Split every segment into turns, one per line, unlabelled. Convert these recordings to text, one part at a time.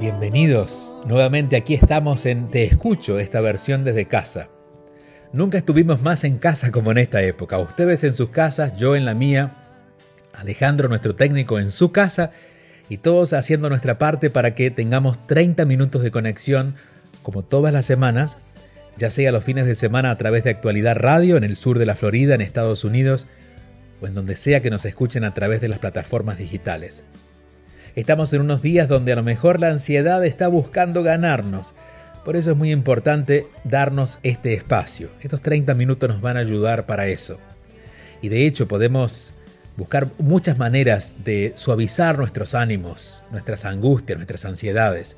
bienvenidos. Nuevamente aquí estamos en Te Escucho, esta versión desde casa. Nunca estuvimos más en casa como en esta época. Ustedes en sus casas, yo en la mía, Alejandro, nuestro técnico, en su casa y todos haciendo nuestra parte para que tengamos 30 minutos de conexión como todas las semanas, ya sea los fines de semana a través de Actualidad Radio en el sur de la Florida, en Estados Unidos, o en donde sea que nos escuchen a través de las plataformas digitales. Estamos en unos días donde a lo mejor la ansiedad está buscando ganarnos. Por eso es muy importante darnos este espacio. Estos 30 minutos nos van a ayudar para eso. Y de hecho podemos buscar muchas maneras de suavizar nuestros ánimos, nuestras angustias, nuestras ansiedades.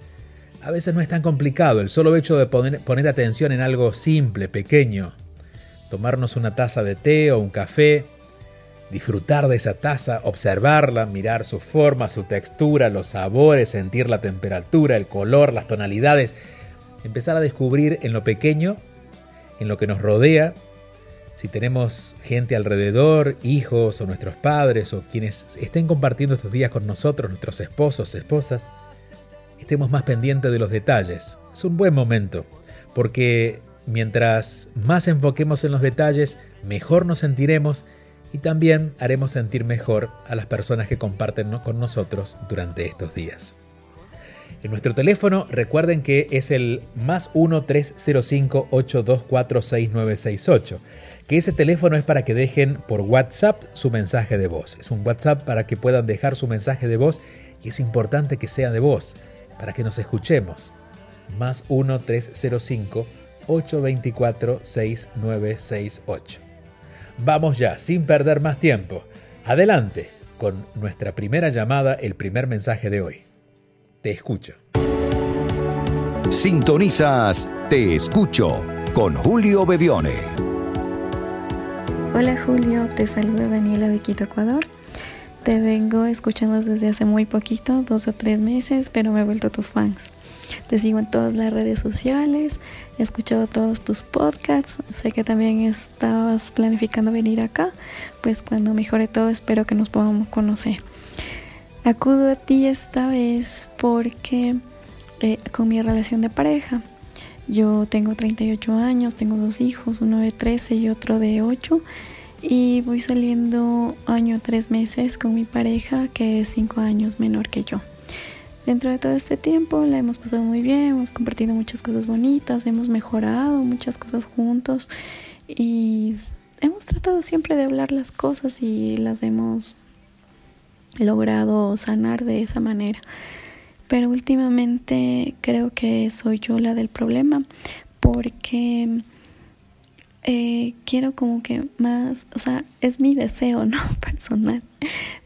A veces no es tan complicado, el solo hecho de poner, poner atención en algo simple, pequeño, tomarnos una taza de té o un café, disfrutar de esa taza, observarla, mirar su forma, su textura, los sabores, sentir la temperatura, el color, las tonalidades, empezar a descubrir en lo pequeño, en lo que nos rodea, si tenemos gente alrededor, hijos o nuestros padres o quienes estén compartiendo estos días con nosotros, nuestros esposos, esposas, estemos más pendientes de los detalles. Es un buen momento, porque mientras más enfoquemos en los detalles, mejor nos sentiremos y también haremos sentir mejor a las personas que comparten con nosotros durante estos días. En nuestro teléfono recuerden que es el más 1-305-824-6968, que ese teléfono es para que dejen por WhatsApp su mensaje de voz. Es un WhatsApp para que puedan dejar su mensaje de voz y es importante que sea de voz, para que nos escuchemos. Más 1-305-824-6968. Vamos ya, sin perder más tiempo. Adelante con nuestra primera llamada, el primer mensaje de hoy. Te escucho.
Sintonizas Te escucho con Julio Bevione.
Hola Julio, te saluda Daniela de Quito, Ecuador. Te vengo escuchando desde hace muy poquito, dos o tres meses, pero me he vuelto tu fans. Te sigo en todas las redes sociales, he escuchado todos tus podcasts, sé que también estabas planificando venir acá, pues cuando mejore todo espero que nos podamos conocer. Acudo a ti esta vez porque eh, con mi relación de pareja, yo tengo 38 años, tengo dos hijos, uno de 13 y otro de 8 y voy saliendo año tres meses con mi pareja que es 5 años menor que yo. Dentro de todo este tiempo la hemos pasado muy bien, hemos compartido muchas cosas bonitas, hemos mejorado muchas cosas juntos y hemos tratado siempre de hablar las cosas y las hemos logrado sanar de esa manera. Pero últimamente creo que soy yo la del problema porque eh, quiero como que más, o sea, es mi deseo, ¿no? Personal,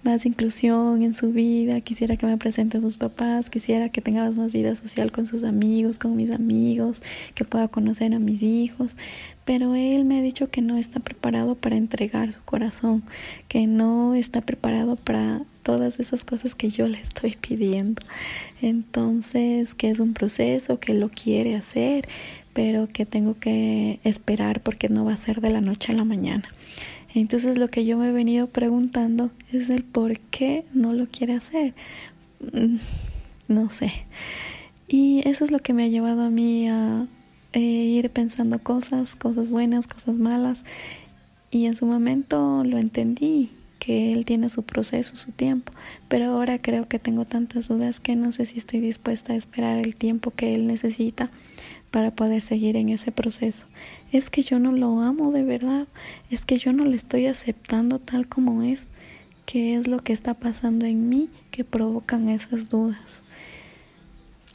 más inclusión en su vida, quisiera que me presente sus papás, quisiera que tengamos más vida social con sus amigos, con mis amigos, que pueda conocer a mis hijos, pero él me ha dicho que no está preparado para entregar su corazón, que no está preparado para todas esas cosas que yo le estoy pidiendo. Entonces, que es un proceso, que lo quiere hacer, pero que tengo que esperar porque no va a ser de la noche a la mañana. Entonces lo que yo me he venido preguntando es el por qué no lo quiere hacer. Mm, no sé. Y eso es lo que me ha llevado a mí a eh, ir pensando cosas, cosas buenas, cosas malas. Y en su momento lo entendí, que él tiene su proceso, su tiempo. Pero ahora creo que tengo tantas dudas que no sé si estoy dispuesta a esperar el tiempo que él necesita para poder seguir en ese proceso. Es que yo no lo amo de verdad, es que yo no le estoy aceptando tal como es, que es lo que está pasando en mí que provocan esas dudas.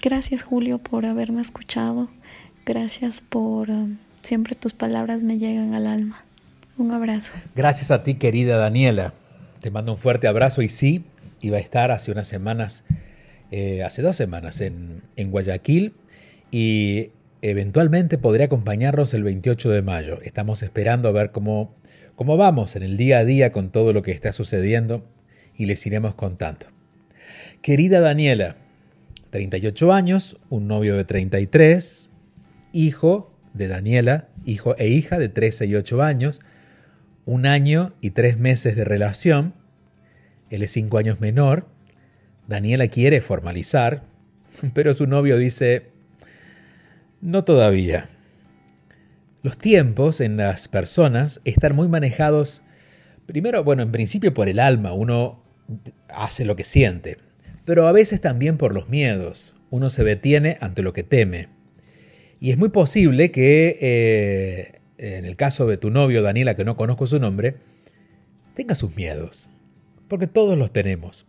Gracias Julio por haberme escuchado, gracias por um, siempre tus palabras me llegan al alma. Un abrazo.
Gracias a ti querida Daniela, te mando un fuerte abrazo y sí, iba a estar hace unas semanas, eh, hace dos semanas en, en Guayaquil y eventualmente podré acompañarlos el 28 de mayo. Estamos esperando a ver cómo, cómo vamos en el día a día con todo lo que está sucediendo y les iremos contando. Querida Daniela, 38 años, un novio de 33, hijo de Daniela, hijo e hija de 13 y 8 años, un año y tres meses de relación, él es 5 años menor, Daniela quiere formalizar, pero su novio dice, no todavía. Los tiempos en las personas están muy manejados, primero, bueno, en principio por el alma, uno hace lo que siente, pero a veces también por los miedos. Uno se detiene ante lo que teme. Y es muy posible que, eh, en el caso de tu novio, Daniela, que no conozco su nombre, tenga sus miedos. Porque todos los tenemos.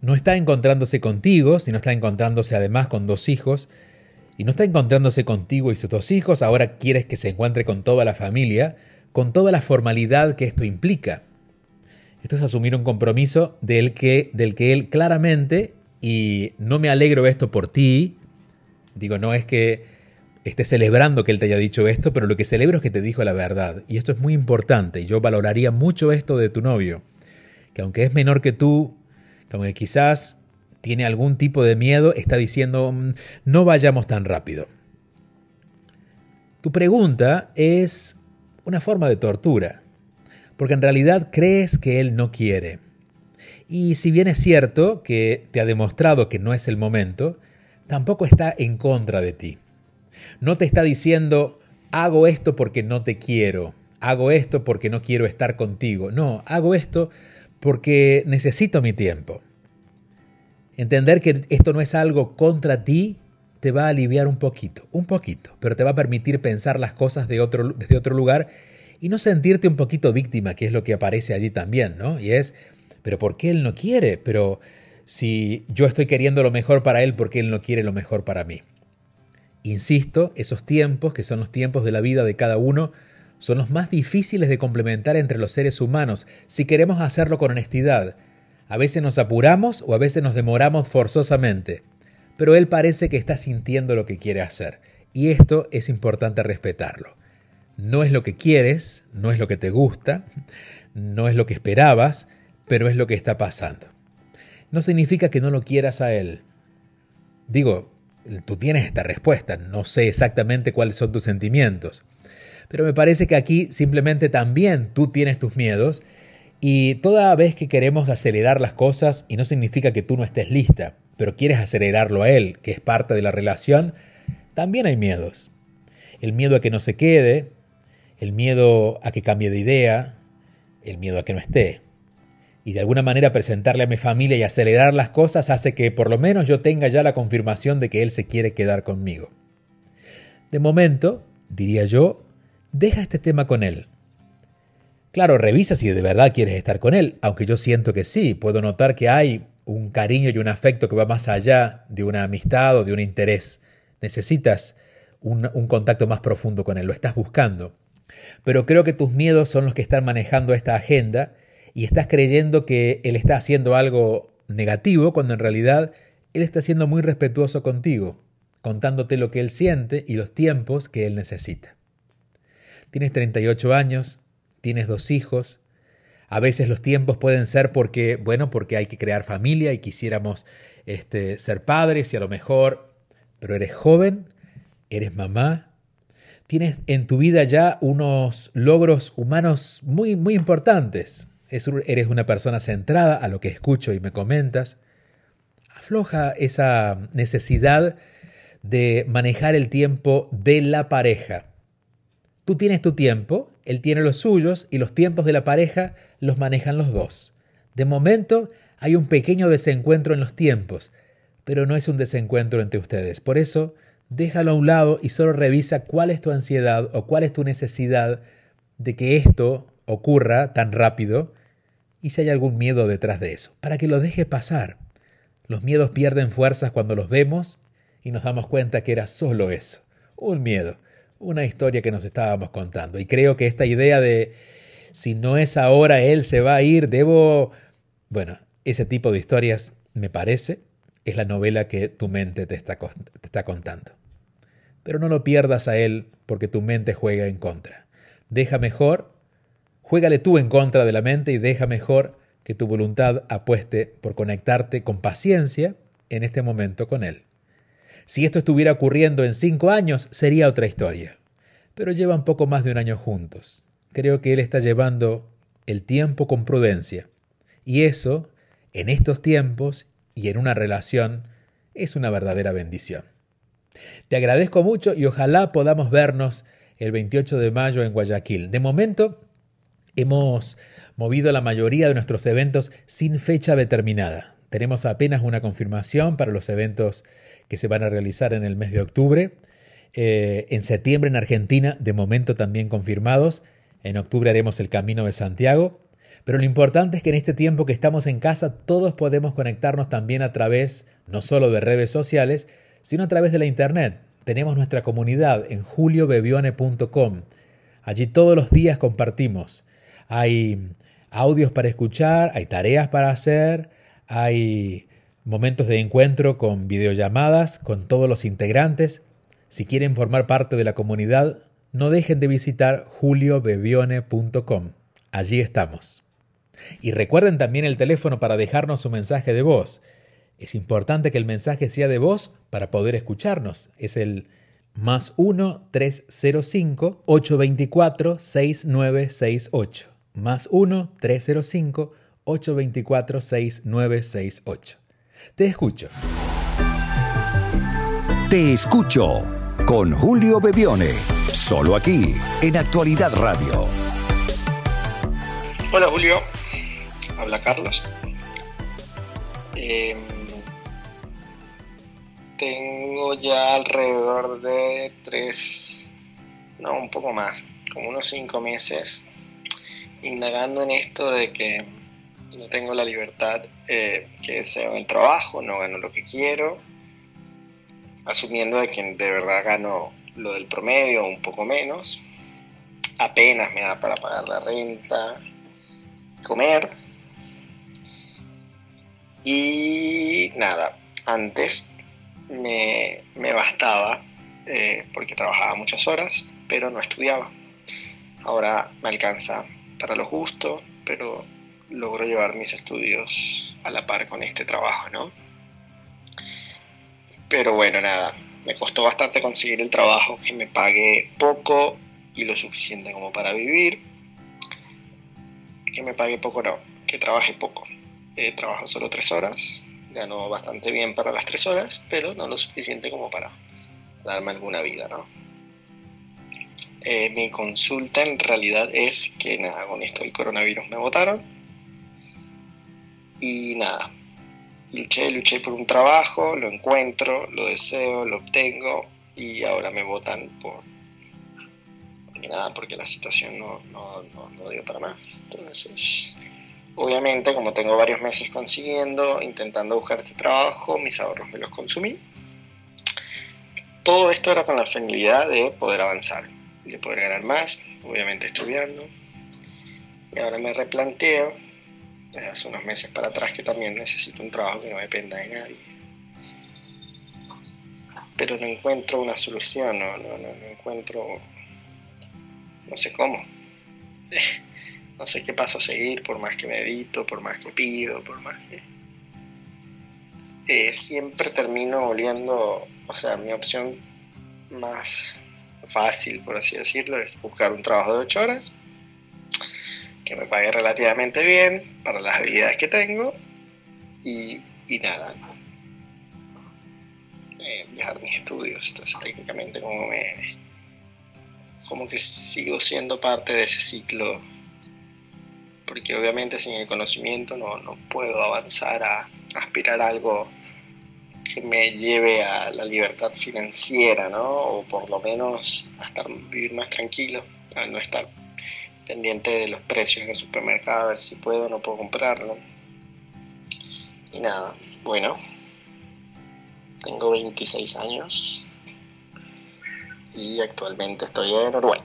No está encontrándose contigo, sino está encontrándose además con dos hijos. Y no está encontrándose contigo y sus dos hijos, ahora quieres que se encuentre con toda la familia, con toda la formalidad que esto implica. Esto es asumir un compromiso del que, del que él claramente, y no me alegro esto por ti, digo, no es que esté celebrando que él te haya dicho esto, pero lo que celebro es que te dijo la verdad. Y esto es muy importante, y yo valoraría mucho esto de tu novio, que aunque es menor que tú, que aunque quizás tiene algún tipo de miedo, está diciendo, mm, no vayamos tan rápido. Tu pregunta es una forma de tortura porque en realidad crees que Él no quiere. Y si bien es cierto que te ha demostrado que no es el momento, tampoco está en contra de ti. No te está diciendo, hago esto porque no te quiero, hago esto porque no quiero estar contigo. No, hago esto porque necesito mi tiempo. Entender que esto no es algo contra ti te va a aliviar un poquito, un poquito, pero te va a permitir pensar las cosas de otro, desde otro lugar y no sentirte un poquito víctima, que es lo que aparece allí también, ¿no? Y es, pero ¿por qué él no quiere? Pero si yo estoy queriendo lo mejor para él, ¿por qué él no quiere lo mejor para mí? Insisto, esos tiempos, que son los tiempos de la vida de cada uno, son los más difíciles de complementar entre los seres humanos si queremos hacerlo con honestidad. A veces nos apuramos o a veces nos demoramos forzosamente, pero él parece que está sintiendo lo que quiere hacer, y esto es importante respetarlo. No es lo que quieres, no es lo que te gusta, no es lo que esperabas, pero es lo que está pasando. No significa que no lo quieras a él. Digo, tú tienes esta respuesta, no sé exactamente cuáles son tus sentimientos, pero me parece que aquí simplemente también tú tienes tus miedos y toda vez que queremos acelerar las cosas, y no significa que tú no estés lista, pero quieres acelerarlo a él, que es parte de la relación, también hay miedos. El miedo a que no se quede, el miedo a que cambie de idea, el miedo a que no esté. Y de alguna manera presentarle a mi familia y acelerar las cosas hace que por lo menos yo tenga ya la confirmación de que él se quiere quedar conmigo. De momento, diría yo, deja este tema con él. Claro, revisa si de verdad quieres estar con él, aunque yo siento que sí, puedo notar que hay un cariño y un afecto que va más allá de una amistad o de un interés. Necesitas un, contacto más profundo con él, lo estás buscando. Pero creo que tus miedos son los que están manejando esta agenda y estás creyendo que él está haciendo algo negativo cuando en realidad él está siendo muy respetuoso contigo, contándote lo que él siente y los tiempos que él necesita. Tienes 38 años, tienes dos hijos, a veces los tiempos pueden ser porque, bueno, porque hay que crear familia y quisiéramos este, ser padres y a lo mejor, pero eres joven, eres mamá, tienes en tu vida ya unos logros humanos muy, muy importantes. eres una persona centrada a lo que escucho y me comentas. Afloja esa necesidad de manejar el tiempo de la pareja. Tú tienes tu tiempo, él tiene los suyos y los tiempos de la pareja los manejan los dos. De momento hay un pequeño desencuentro en los tiempos, pero no es un desencuentro entre ustedes. Por eso déjalo a un lado y solo revisa cuál es tu ansiedad o cuál es tu necesidad de que esto ocurra tan rápido y si hay algún miedo detrás de eso, para que lo deje pasar. Los miedos pierden fuerzas cuando los vemos y nos damos cuenta que era solo eso, un miedo, una historia que nos estábamos contando. Y creo que esta idea de si no es ahora él se va a ir, debo... Bueno, ese tipo de historias, me parece, es la novela que tu mente te está, te está contando. pero no lo pierdas a él porque tu mente juega en contra. Deja mejor, juégale tú en contra de la mente y deja mejor que tu voluntad apueste por conectarte con paciencia en este momento con él. Si esto estuviera ocurriendo en cinco años, sería otra historia. Pero llevan poco más de un año juntos. Creo que él está llevando el tiempo con prudencia. Y eso, en estos tiempos y en una relación, es una verdadera bendición. Te agradezco mucho y ojalá podamos vernos el 28 de mayo en Guayaquil. De momento, hemos movido la mayoría de nuestros eventos sin fecha determinada. Tenemos apenas una confirmación para los eventos que se van a realizar en el mes de octubre. Eh, en septiembre en Argentina, de momento también confirmados. En octubre haremos el Camino de Santiago. Pero lo importante es que en este tiempo que estamos en casa todos podemos conectarnos también a través no solo de redes sociales, sino a través de la Internet. Tenemos nuestra comunidad en juliobebione.com. Allí todos los días compartimos. Hay audios para escuchar, hay tareas para hacer, hay momentos de encuentro con videollamadas con todos los integrantes. Si quieren formar parte de la comunidad, no dejen de visitar juliobebione.com. Allí estamos. Y recuerden también el teléfono para dejarnos su mensaje de voz. Es importante que el mensaje sea de voz para poder escucharnos. Es el más 1-305-824-6968. Más 1-305-824-6968. Te escucho.
Te escucho con Julio Bebione. Solo aquí, en Actualidad Radio.
Hola Julio, habla Carlos. Em, tengo ya alrededor de tres, no, un poco más, como unos cinco meses, indagando en esto de que no tengo la libertad eh, que deseo en el trabajo, no gano lo que quiero, asumiendo de que de verdad gano lo del promedio, un poco menos, apenas me da para pagar la renta, comer. Y nada, antes me, bastaba eh, porque trabajaba muchas horas, pero no estudiaba. Ahora me alcanza para lo justo, pero logro llevar mis estudios a la par con este trabajo, ¿no? Pero bueno, nada, me costó bastante conseguir el trabajo que me pague poco y lo suficiente como para vivir. Que me pague poco no, que trabaje poco. Eh, trabajo solo tres horas, gano bastante bien para las tres horas, pero no lo suficiente como para darme alguna vida, ¿no? Eh, mi consulta en realidad es que nada, con esto del coronavirus me votaron. Y nada, luché, luché por un trabajo, lo encuentro, lo deseo, lo obtengo y ahora me votan por... Nada, porque la situación no, no, no dio para más. Entonces, Obviamente, como tengo varios meses consiguiendo, intentando buscar este trabajo, mis ahorros me los consumí. Todo esto era con la finalidad de poder avanzar, de poder ganar más, obviamente estudiando. Y ahora me replanteo, hace unos meses para atrás, que también necesito un trabajo que no dependa de nadie. Pero no encuentro una solución, no, no, no, encuentro, no sé cómo. no sé qué paso a seguir, por más que medito, por más que pido, por más que... Eh, siempre termino volviendo, o sea, mi opción más fácil, por así decirlo, es buscar un trabajo de 8 horas, que me pague relativamente bien para las habilidades que tengo y, nada. Eh, dejar mis estudios, entonces técnicamente como me... como que sigo siendo parte de ese ciclo porque obviamente sin el conocimiento no, puedo avanzar a, aspirar a algo que me lleve a la libertad financiera, ¿no? O por lo menos a estar, vivir más tranquilo, a no estar pendiente de los precios en el supermercado, a ver si puedo o no puedo comprarlo. Y nada, bueno, tengo 26 años y actualmente estoy en Uruguay.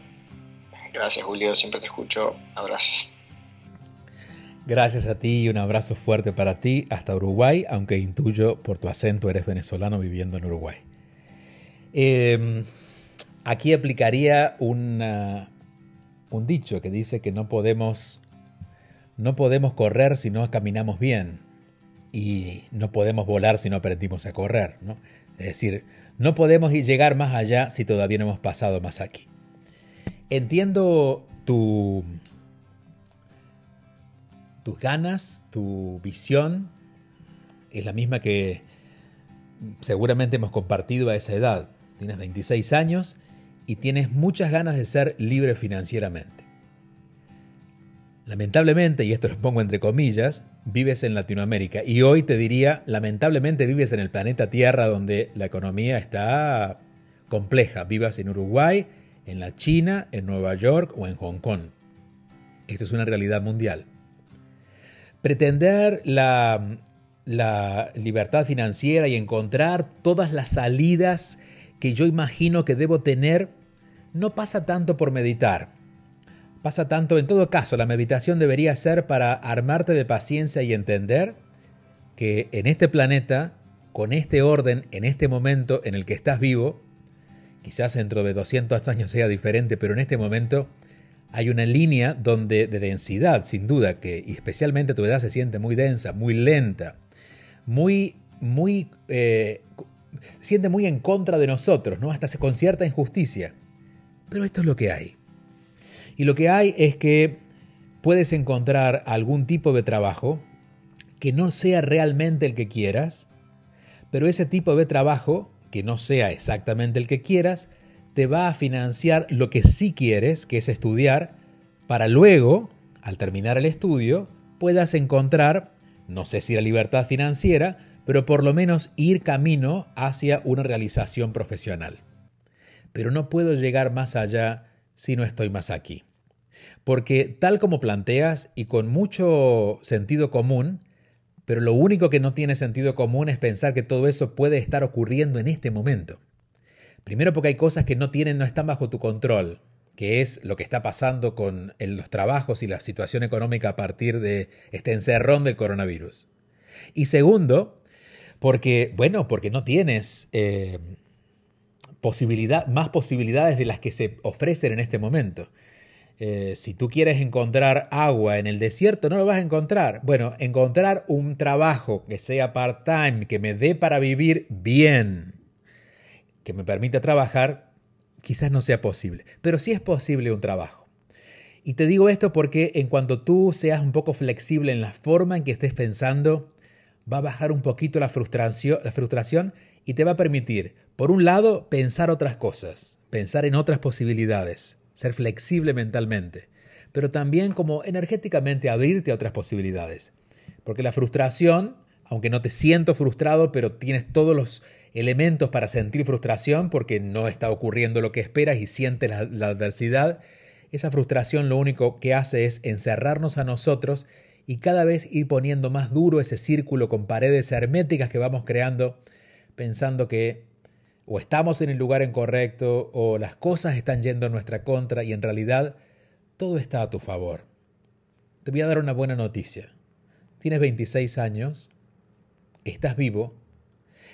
Gracias Julio, siempre te escucho. Abrazos.
Gracias a ti y un abrazo fuerte para ti hasta Uruguay, aunque intuyo por tu acento eres venezolano viviendo en Uruguay. Em, aquí aplicaría un dicho que dice que no podemos, no podemos correr si no caminamos bien y no podemos volar si no aprendimos a correr. ¿no? Es decir, no podemos llegar más allá si todavía no hemos pasado más aquí. Entiendo tu, tus ganas, tu visión, es la misma que seguramente hemos compartido a esa edad. Tienes 26 años y tienes muchas ganas de ser libre financieramente. Lamentablemente, y esto lo pongo entre comillas, vives en Latinoamérica. Y hoy te diría, lamentablemente vives en el planeta Tierra donde la economía está compleja. Vivas en Uruguay, en la China, en Nueva York o en Hong Kong. Esto es una realidad mundial. Pretender la, la libertad financiera y encontrar todas las salidas que yo imagino que debo tener no pasa tanto por meditar pasa tanto. En todo caso, la meditación debería ser para armarte de paciencia y entender que en este planeta, con este orden, en este momento en el que estás vivo, quizás dentro de 200 años sea diferente, pero en este momento hay una línea donde de densidad, sin duda, que especialmente tu edad se siente muy densa, muy lenta, muy, muy, eh, siente muy en contra de nosotros, ¿no? Hasta se con cierta injusticia. Pero esto es lo que hay. Y lo que hay es que puedes encontrar algún tipo de trabajo que no sea realmente el que quieras, pero ese tipo de trabajo, que no sea exactamente el que quieras, te va a financiar lo que sí quieres, que es estudiar, para luego, al terminar el estudio, puedas encontrar, no sé si la libertad financiera, pero por lo menos ir camino hacia una realización profesional. Pero no puedo llegar más allá si no estoy más aquí. Porque tal como planteas y con mucho sentido común, pero lo único que no tiene sentido común es pensar que todo eso puede estar ocurriendo en este momento. Primero porque hay cosas que no tienen, no están bajo tu control, que es lo que está pasando con los trabajos y la situación económica a partir de este encerrón del coronavirus. Y segundo, porque, bueno, porque no tienes eh, posibilidad, más posibilidades de las que se ofrecen en este momento. Eh, si tú quieres encontrar agua en el desierto, no lo vas a encontrar. Bueno, encontrar un trabajo que sea part-time, que me dé para vivir bien, que me permita trabajar, quizás no sea posible. Pero sí es posible un trabajo. Y te digo esto porque en cuanto tú seas un poco flexible en la forma en que estés pensando, va a bajar un poquito la frustración, la frustración y te va a permitir, por un lado, pensar otras cosas, pensar en otras posibilidades ser flexible mentalmente, pero también como energéticamente abrirte a otras posibilidades. Porque la frustración, aunque no te siento frustrado, pero tienes todos los elementos para sentir frustración porque no está ocurriendo lo que esperas y sientes la, la adversidad, esa frustración lo único que hace es encerrarnos a nosotros y cada vez ir poniendo más duro ese círculo con paredes herméticas que vamos creando, pensando que o estamos en el lugar incorrecto o las cosas están yendo en nuestra contra y en realidad todo está a tu favor. Te voy a dar una buena noticia. Tienes 26 años, estás vivo,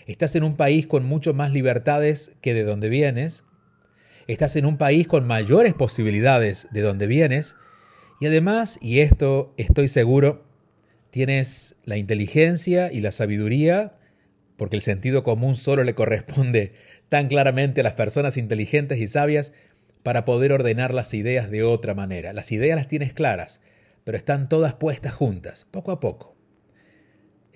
estás en un país con mucho más libertades que de donde vienes, estás en un país con mayores posibilidades de donde vienes y además, y esto estoy seguro, tienes la inteligencia y la sabiduría porque el sentido común solo le corresponde tan claramente a las personas inteligentes y sabias para poder ordenar las ideas de otra manera. Las ideas las tienes claras, pero están todas puestas juntas, poco a poco.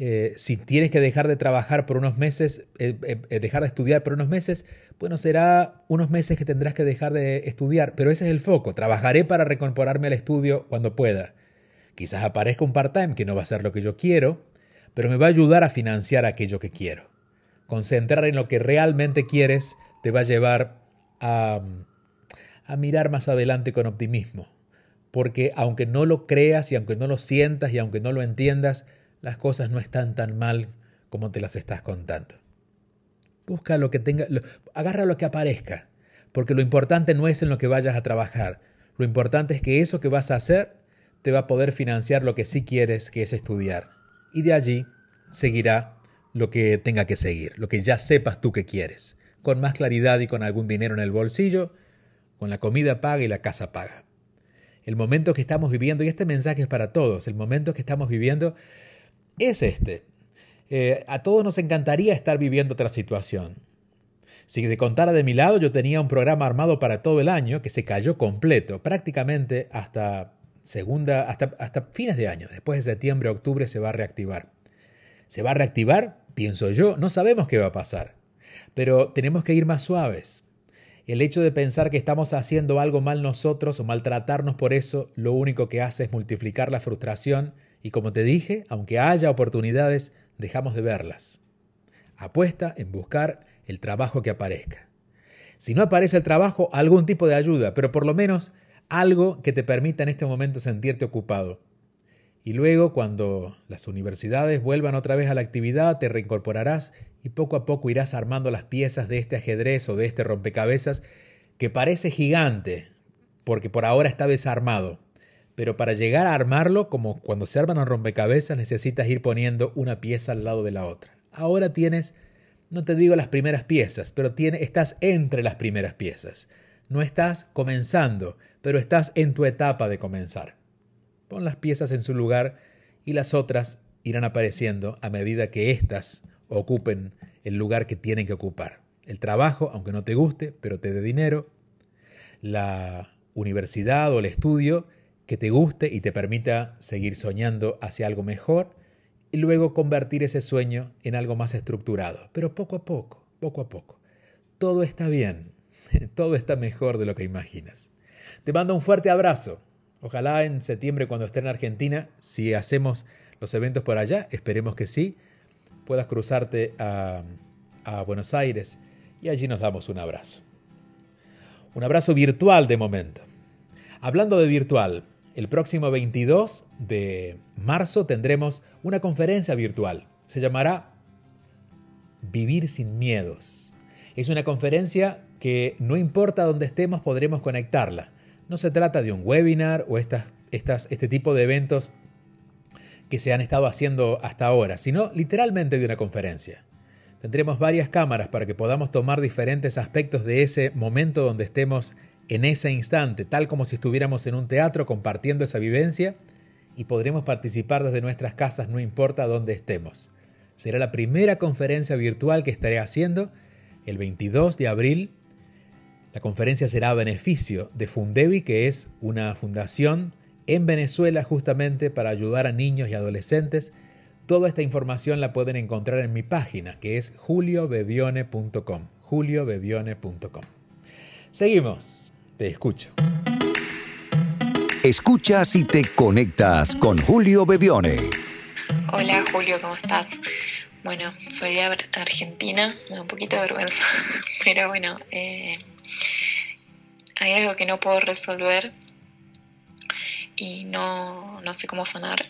Eh, si tienes que dejar de trabajar por unos meses, eh, eh, dejar de estudiar por unos meses, bueno, será unos meses que tendrás que dejar de estudiar, pero ese es el foco. Trabajaré para recomporarme al estudio cuando pueda. Quizás aparezca un part-time que no va a ser lo que yo quiero, pero me va a ayudar a financiar aquello que quiero. Concentrar en lo que realmente quieres te va a llevar a, a mirar más adelante con optimismo, porque aunque no lo creas y aunque no lo sientas y aunque no lo entiendas, las cosas no están tan mal como te las estás contando. Busca lo que tenga, agarra lo que aparezca, porque lo importante no es en lo que vayas a trabajar, lo importante es que eso que vas a hacer te va a poder financiar lo que sí quieres, que es estudiar y de allí seguirá lo que tenga que seguir, lo que ya sepas tú que quieres. con más claridad y con algún dinero en el bolsillo, con la comida paga y la casa paga. El momento que estamos viviendo, y este mensaje es para todos, el momento que estamos viviendo es este. Eh, a todos nos encantaría estar viviendo otra situación. Si te contara de mi lado, yo tenía un programa armado para todo el año que se cayó completo, prácticamente hasta segunda, hasta, hasta fines de año. Después de septiembre, octubre se va a reactivar. ¿Se va a reactivar? Pienso yo, no sabemos qué va a pasar. Pero tenemos que ir más suaves. El hecho de pensar que estamos haciendo algo mal nosotros o maltratarnos por eso, lo único que hace es multiplicar la frustración y como te dije, aunque haya oportunidades, dejamos de verlas. Apuesta en buscar el trabajo que aparezca. Si no aparece el trabajo, algún tipo de ayuda, pero por lo menos algo que te permita en este momento sentirte ocupado. Y luego, cuando las universidades vuelvan otra vez a la actividad, te reincorporarás y poco a poco irás armando las piezas de este ajedrez o de este rompecabezas que parece gigante, porque por ahora está desarmado. Pero para llegar a armarlo, como cuando se arman un rompecabezas, necesitas ir poniendo una pieza al lado de la otra. Ahora tienes, no te digo las primeras piezas, pero estás entre las primeras piezas. No estás comenzando, pero estás en tu etapa de comenzar. Pon las piezas en su lugar y las otras irán apareciendo a medida que éstas ocupen el lugar que tienen que ocupar. El trabajo, aunque no te guste, pero te dé dinero. La universidad o el estudio que te guste y te permita seguir soñando hacia algo mejor y luego convertir ese sueño en algo más estructurado. Pero poco a poco, poco a poco. Todo está bien, todo está mejor de lo que imaginas. Te mando un fuerte abrazo. Ojalá en septiembre cuando esté en Argentina, si hacemos los eventos por allá, esperemos que sí, puedas cruzarte a, Buenos Aires y allí nos damos un abrazo. Un abrazo virtual de momento. Hablando de virtual, el próximo 22 de marzo tendremos una conferencia virtual. Se llamará Vivir sin miedos. Es una conferencia que no importa dónde estemos podremos conectarla. No se trata de un webinar o estas, estas, este tipo de eventos que se han estado haciendo hasta ahora, sino literalmente de una conferencia. Tendremos varias cámaras para que podamos tomar diferentes aspectos de ese momento donde estemos en ese instante, tal como si estuviéramos en un teatro compartiendo esa vivencia y podremos participar desde nuestras casas no importa dónde estemos. Será la primera conferencia virtual que estaré haciendo el 22 de abril. La conferencia será a beneficio de Fundevi, que es una fundación en Venezuela justamente para ayudar a niños y adolescentes. Toda esta información la pueden encontrar en mi página que es juliobevione.com. juliobevione.com. Seguimos. Te escucho.
Escuchas y te conectas con Julio Bevione.
Hola Julio, ¿cómo estás? Bueno, soy de Argentina, me da un poquito de vergüenza, pero bueno, eh, hay algo que no puedo resolver y no, sé cómo sanar.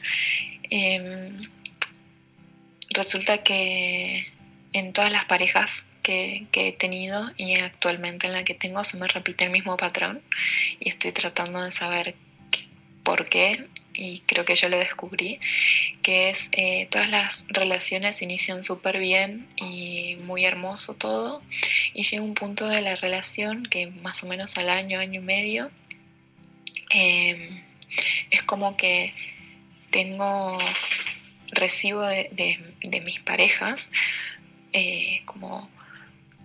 Em, resulta que en todas las parejas que, he tenido y actualmente en la que tengo se me repite el mismo patrón y estoy tratando de saber por qué y creo que yo lo descubrí, que es eh, todas las relaciones inician súper bien y muy hermoso todo y llega un punto de la relación que más o menos al año, año y medio, em, es como que tengo, recibo de, mis parejas eh, como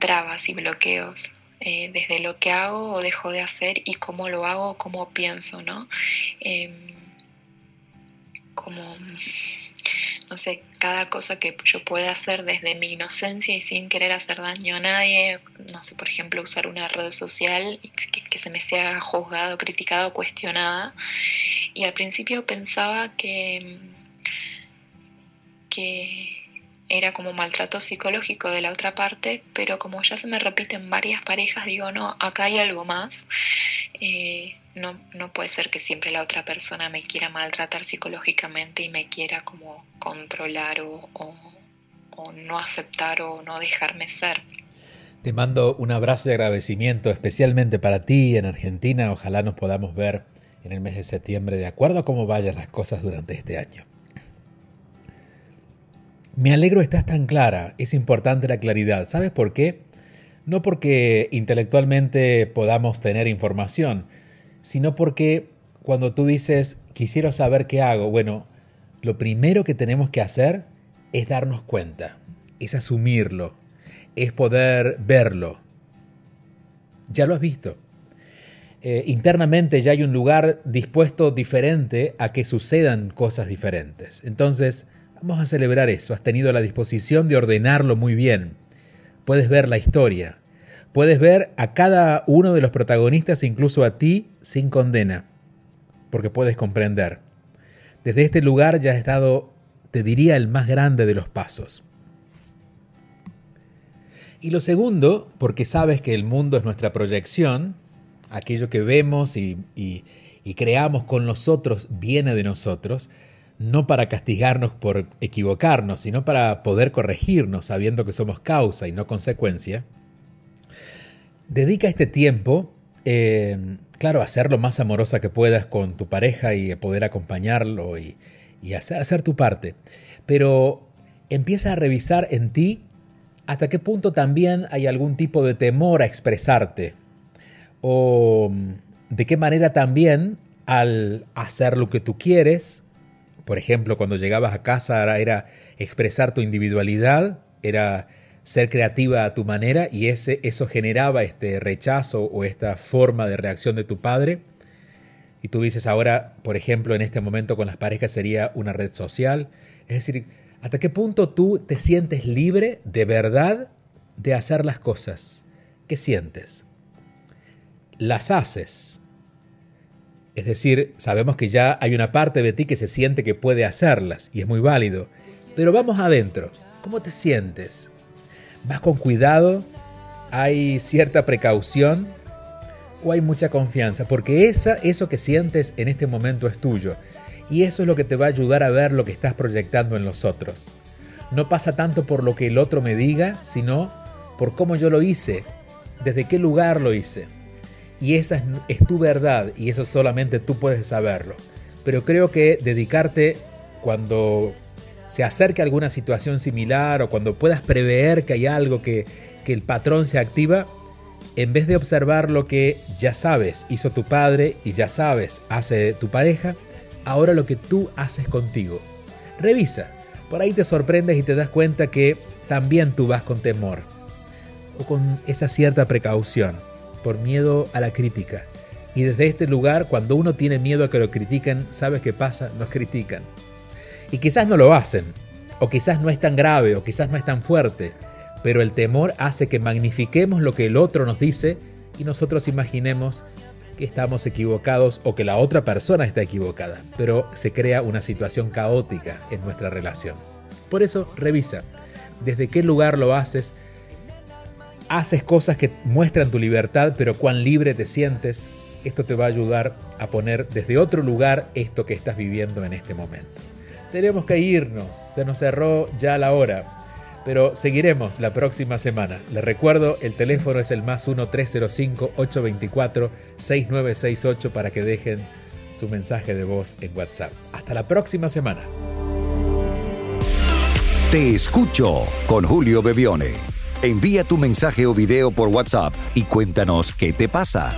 trabas y bloqueos eh, desde lo que hago o dejo de hacer y cómo lo hago, cómo pienso, ¿no? Em, como, no sé, cada cosa que yo pueda hacer desde mi inocencia y sin querer hacer daño a nadie, no sé, por ejemplo, usar una red social que, que se me sea juzgado, criticado, cuestionada. Y al principio pensaba que, que era como maltrato psicológico de la otra parte, pero como ya se me repiten varias parejas, digo, no, acá hay algo más. Eh, no, no puede ser que siempre la otra persona me quiera maltratar psicológicamente y me quiera como controlar o, o no aceptar o no dejarme ser.
Te mando un abrazo de agradecimiento especialmente para ti en Argentina. Ojalá nos podamos ver en el mes de septiembre de acuerdo a cómo vayan las cosas durante este año. Me alegro estás tan clara, es importante la claridad. ¿Sabes por qué? No porque intelectualmente podamos tener información, sino porque cuando tú dices, quisiera saber qué hago, bueno, lo primero que tenemos que hacer es darnos cuenta, es asumirlo, es poder verlo. Ya lo has visto. Eh, internamente ya hay un lugar dispuesto diferente a que sucedan cosas diferentes. Entonces, vamos a celebrar eso. Has tenido la disposición de ordenarlo muy bien. Puedes ver la historia. Puedes ver a cada uno de los protagonistas, incluso a ti, sin condena. Porque puedes comprender. Desde este lugar ya has dado, te diría, el más grande de los pasos. Y lo segundo, porque sabes que el mundo es nuestra proyección, aquello que vemos y, creamos con nosotros viene de nosotros, no para castigarnos por equivocarnos, sino para poder corregirnos sabiendo que somos causa y no consecuencia, dedica este tiempo, eh, claro, a ser lo más amorosa que puedas con tu pareja y poder acompañarlo y, hacer, hacer tu parte. Pero empieza a revisar en ti hasta qué punto también hay algún tipo de temor a expresarte o de qué manera también al hacer lo que tú quieres, por ejemplo, cuando llegabas a casa era, expresar tu individualidad, era ser creativa a tu manera y ese, eso generaba este rechazo o esta forma de reacción de tu padre. Y tú dices ahora, por ejemplo, en este momento con las parejas sería una red social. Es decir, ¿hasta qué punto tú te sientes libre de verdad de hacer las cosas? ¿Qué sientes? las haces. Es decir, sabemos que ya hay una parte de ti que se siente que puede hacerlas y es muy válido. Pero vamos adentro. ¿Cómo te sientes? ¿Vas con cuidado? ¿Hay cierta precaución? ¿O hay mucha confianza? Porque esa, eso que sientes en este momento es tuyo. Y eso es lo que te va a ayudar a ver lo que estás proyectando en los otros. No pasa tanto por lo que el otro me diga, sino por cómo yo lo hice, desde qué lugar lo hice y esa es, tu verdad y eso solamente tú puedes saberlo. Pero creo que dedicarte cuando se acerque a alguna situación similar o cuando puedas prever que hay algo que, que el patrón se activa, en vez de observar lo que ya sabes hizo tu padre y ya sabes hace tu pareja, ahora lo que tú haces contigo. Revisa, por ahí te sorprendes y te das cuenta que también tú vas con temor o con esa cierta precaución por miedo a la crítica. Y desde este lugar, cuando uno tiene miedo a que lo critiquen, ¿sabes qué pasa? Nos critican. Y quizás no lo hacen, o quizás no es tan grave, o quizás no es tan fuerte, pero el temor hace que magnifiquemos lo que el otro nos dice y nosotros imaginemos que estamos equivocados o que la otra persona está equivocada, pero se crea una situación caótica en nuestra relación. Por eso, revisa desde qué lugar lo haces, haces cosas que muestran tu libertad, pero cuán libre te sientes, esto te va a ayudar a poner desde otro lugar esto que estás viviendo en este momento. Tenemos que irnos, se nos cerró ya la hora, pero seguiremos la próxima semana. Les recuerdo, el teléfono es el más 1-305-824-6968 para que dejen su mensaje de voz en WhatsApp. Hasta la próxima semana.
Te escucho con Julio Bebione. Envía tu mensaje o video por WhatsApp y cuéntanos qué te pasa.